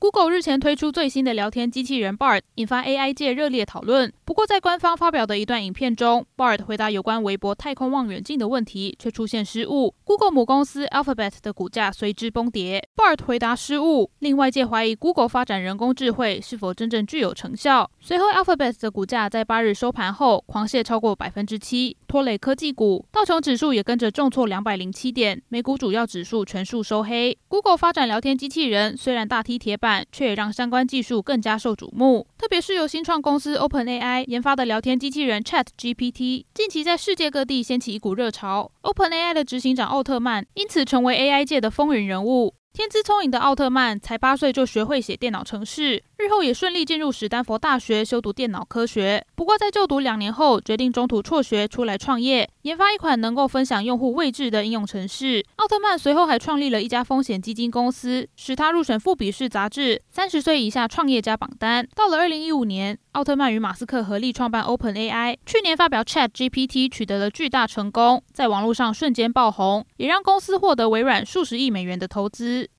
Google 日前推出最新的聊天机器人 Bard，引发 AI 界热烈讨论。不过，在官方发表的一段影片中，Bard 回答有关微博太空望远镜的问题，却出现失误。Google 母公司 Alphabet 的股价随之崩跌。Bard 回答失误，令外界怀疑 Google 发展人工智慧是否真正具有成效。随后，Alphabet 的股价在八日收盘后狂泻超过百分之七，拖累科技股。道琼指数也跟着重挫两百零七点，美股主要指数全数收黑。Google 发展聊天机器人虽然大踢铁板。却也让相关技术更加受瞩目，特别是由新创公司 OpenAI 研发的聊天机器人 ChatGPT，近期在世界各地掀起一股热潮。OpenAI 的执行长奥特曼因此成为 AI 界的风云人物。天资聪颖的奥特曼才八岁就学会写电脑程式，日后也顺利进入史丹佛大学修读电脑科学。不过在就读两年后，决定中途辍学出来创业，研发一款能够分享用户位置的应用程式。奥特曼随后还创立了一家风险基金公司，使他入选富比士杂志三十岁以下创业家榜单。到了二零一五年，奥特曼与马斯克合力创办 OpenAI，去年发表 ChatGPT 取得了巨大成功，在网络上瞬间爆红，也让公司获得微软数十亿美元的投资。